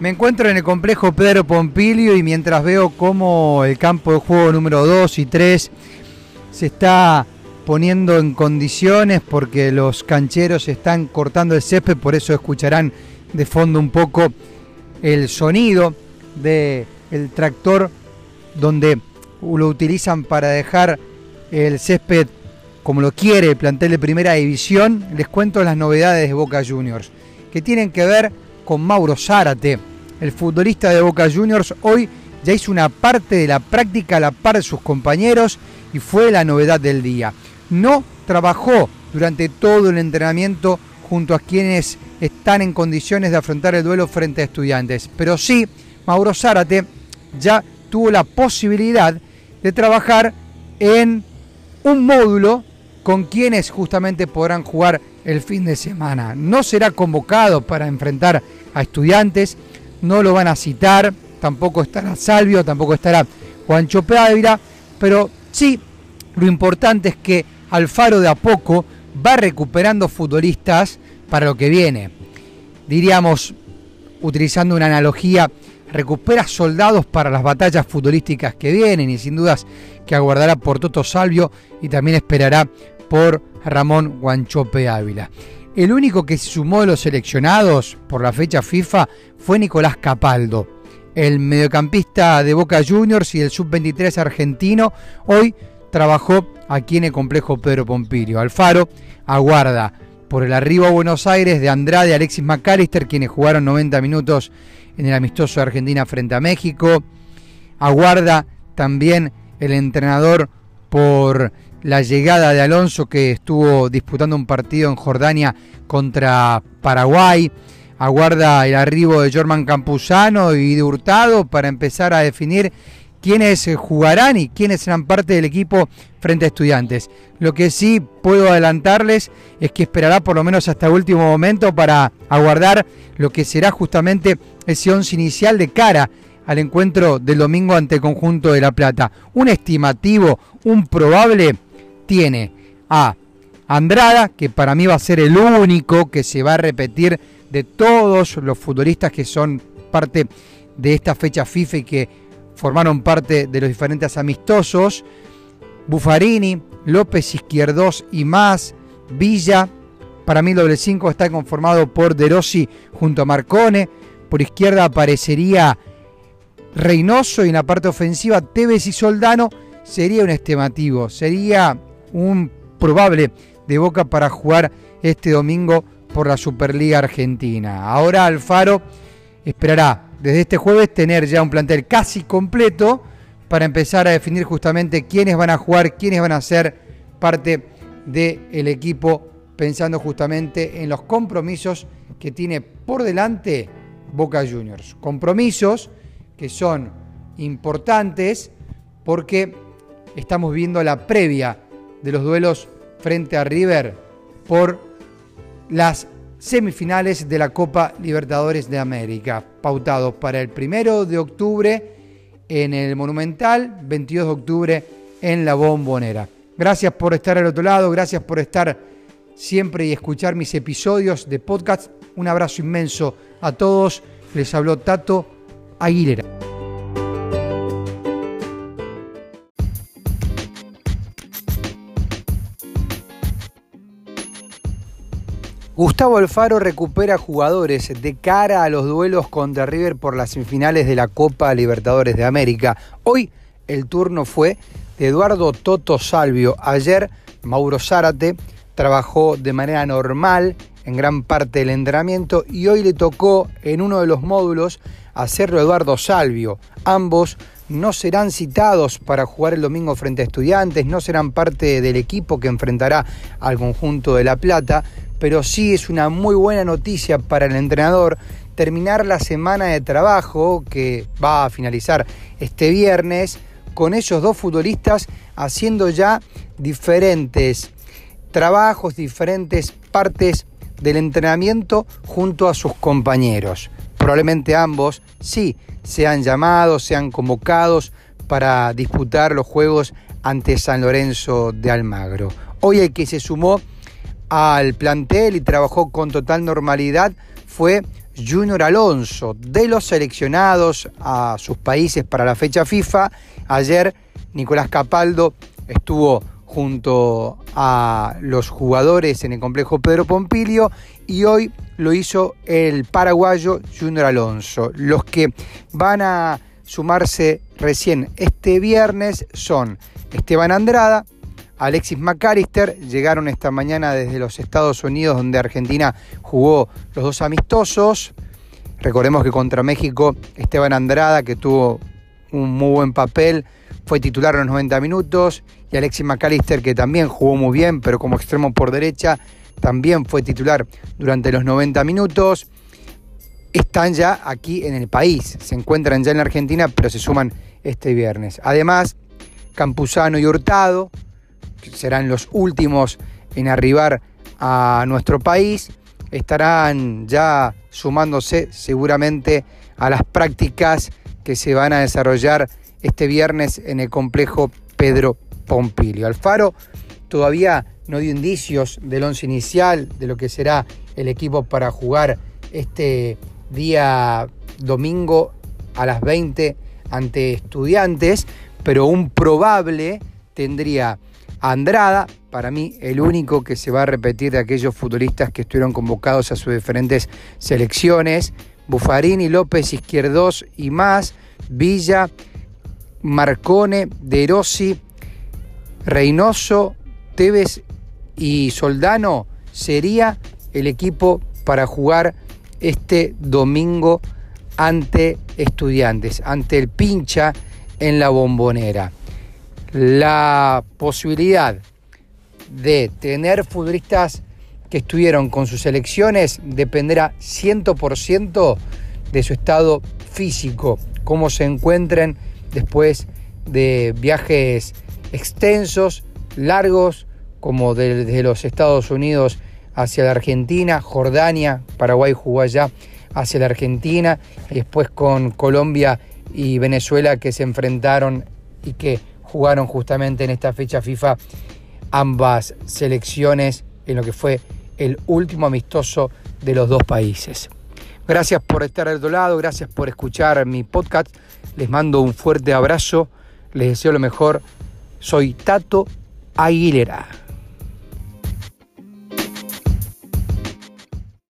Me encuentro en el complejo Pedro Pompilio y mientras veo cómo el campo de juego número 2 y 3 se está poniendo en condiciones porque los cancheros están cortando el césped, por eso escucharán de fondo un poco el sonido del tractor donde lo utilizan para dejar el césped como lo quiere el plantel de primera división. Les cuento las novedades de Boca Juniors que tienen que ver con Mauro Zárate el futbolista de Boca Juniors, hoy ya hizo una parte de la práctica a la par de sus compañeros y fue la novedad del día. No trabajó durante todo el entrenamiento junto a quienes están en condiciones de afrontar el duelo frente a estudiantes, pero sí, Mauro Zárate ya tuvo la posibilidad de trabajar en un módulo con quienes justamente podrán jugar el fin de semana. No será convocado para enfrentar a estudiantes, no lo van a citar, tampoco estará Salvio, tampoco estará Juancho Ávila, pero sí, lo importante es que Alfaro de a poco va recuperando futbolistas para lo que viene. Diríamos, utilizando una analogía, recupera soldados para las batallas futbolísticas que vienen y sin dudas que aguardará por Toto Salvio y también esperará por Ramón Guanchope Ávila. El único que se sumó de los seleccionados por la fecha FIFA fue Nicolás Capaldo, el mediocampista de Boca Juniors y el sub-23 argentino. Hoy trabajó aquí en el complejo Pedro Pompilio. Alfaro aguarda por el arribo a Buenos Aires de Andrade Alexis McAllister, quienes jugaron 90 minutos en el amistoso de Argentina frente a México. Aguarda también el entrenador por la llegada de Alonso que estuvo disputando un partido en Jordania contra Paraguay. Aguarda el arribo de Jorman Campuzano y de Hurtado para empezar a definir quiénes jugarán y quiénes serán parte del equipo frente a estudiantes. Lo que sí puedo adelantarles es que esperará por lo menos hasta el último momento para aguardar lo que será justamente ese once inicial de cara al encuentro del domingo ante conjunto de La Plata. Un estimativo, un probable tiene a Andrada, que para mí va a ser el único que se va a repetir de todos los futbolistas que son parte de esta fecha FIFA y que formaron parte de los diferentes amistosos. Buffarini, López Izquierdos y más. Villa, para mí el doble 5 está conformado por De Rossi junto a Marcone. Por izquierda aparecería Reynoso y en la parte ofensiva Tevez y Soldano sería un estimativo, sería un probable de Boca para jugar este domingo por la Superliga Argentina. Ahora Alfaro esperará desde este jueves tener ya un plantel casi completo para empezar a definir justamente quiénes van a jugar, quiénes van a ser parte del equipo, pensando justamente en los compromisos que tiene por delante Boca Juniors. Compromisos que son importantes porque estamos viendo la previa de los duelos frente a River por las semifinales de la Copa Libertadores de América, pautados para el primero de octubre en el Monumental, 22 de octubre en la Bombonera. Gracias por estar al otro lado, gracias por estar siempre y escuchar mis episodios de podcast. Un abrazo inmenso a todos. Les habló Tato Aguilera. Gustavo Alfaro recupera jugadores de cara a los duelos contra River por las semifinales de la Copa Libertadores de América. Hoy el turno fue de Eduardo Toto Salvio. Ayer Mauro Zárate trabajó de manera normal en gran parte del entrenamiento y hoy le tocó en uno de los módulos hacerlo Eduardo Salvio. Ambos no serán citados para jugar el domingo frente a estudiantes, no serán parte del equipo que enfrentará al conjunto de La Plata, pero sí es una muy buena noticia para el entrenador terminar la semana de trabajo que va a finalizar este viernes con esos dos futbolistas haciendo ya diferentes trabajos, diferentes partes del entrenamiento junto a sus compañeros. Probablemente ambos sí sean llamados, sean convocados para disputar los juegos ante San Lorenzo de Almagro. Hoy el que se sumó al plantel y trabajó con total normalidad fue Junior Alonso, de los seleccionados a sus países para la fecha FIFA. Ayer Nicolás Capaldo estuvo junto a los jugadores en el complejo Pedro Pompilio y hoy lo hizo el paraguayo Junior Alonso. Los que van a sumarse recién este viernes son Esteban Andrada, Alexis McAllister, llegaron esta mañana desde los Estados Unidos donde Argentina jugó los dos amistosos. Recordemos que contra México Esteban Andrada, que tuvo un muy buen papel, fue titular en los 90 minutos y Alexis McAllister, que también jugó muy bien, pero como extremo por derecha, también fue titular durante los 90 minutos. Están ya aquí en el país, se encuentran ya en la Argentina, pero se suman este viernes. Además, Campuzano y Hurtado, serán los últimos en arribar a nuestro país, estarán ya sumándose seguramente a las prácticas que se van a desarrollar este viernes en el complejo Pedro Pompilio. Alfaro todavía no dio indicios del once inicial, de lo que será el equipo para jugar este día domingo a las 20 ante estudiantes, pero un probable tendría Andrada, para mí el único que se va a repetir de aquellos futbolistas que estuvieron convocados a sus diferentes selecciones, Bufarini, López, Izquierdos y más, Villa, Marcone, De Rossi, Reynoso, Tevez y Soldano sería el equipo para jugar este domingo ante estudiantes, ante el pincha en la bombonera. La posibilidad de tener futbolistas que estuvieron con sus selecciones dependerá 100% de su estado físico, cómo se encuentren después de viajes extensos, largos, como desde los Estados Unidos hacia la Argentina, Jordania, Paraguay jugó allá hacia la Argentina, y después con Colombia y Venezuela que se enfrentaron y que jugaron justamente en esta fecha FIFA ambas selecciones en lo que fue el último amistoso de los dos países. Gracias por estar al otro lado, gracias por escuchar mi podcast. Les mando un fuerte abrazo, les deseo lo mejor. Soy Tato Aguilera.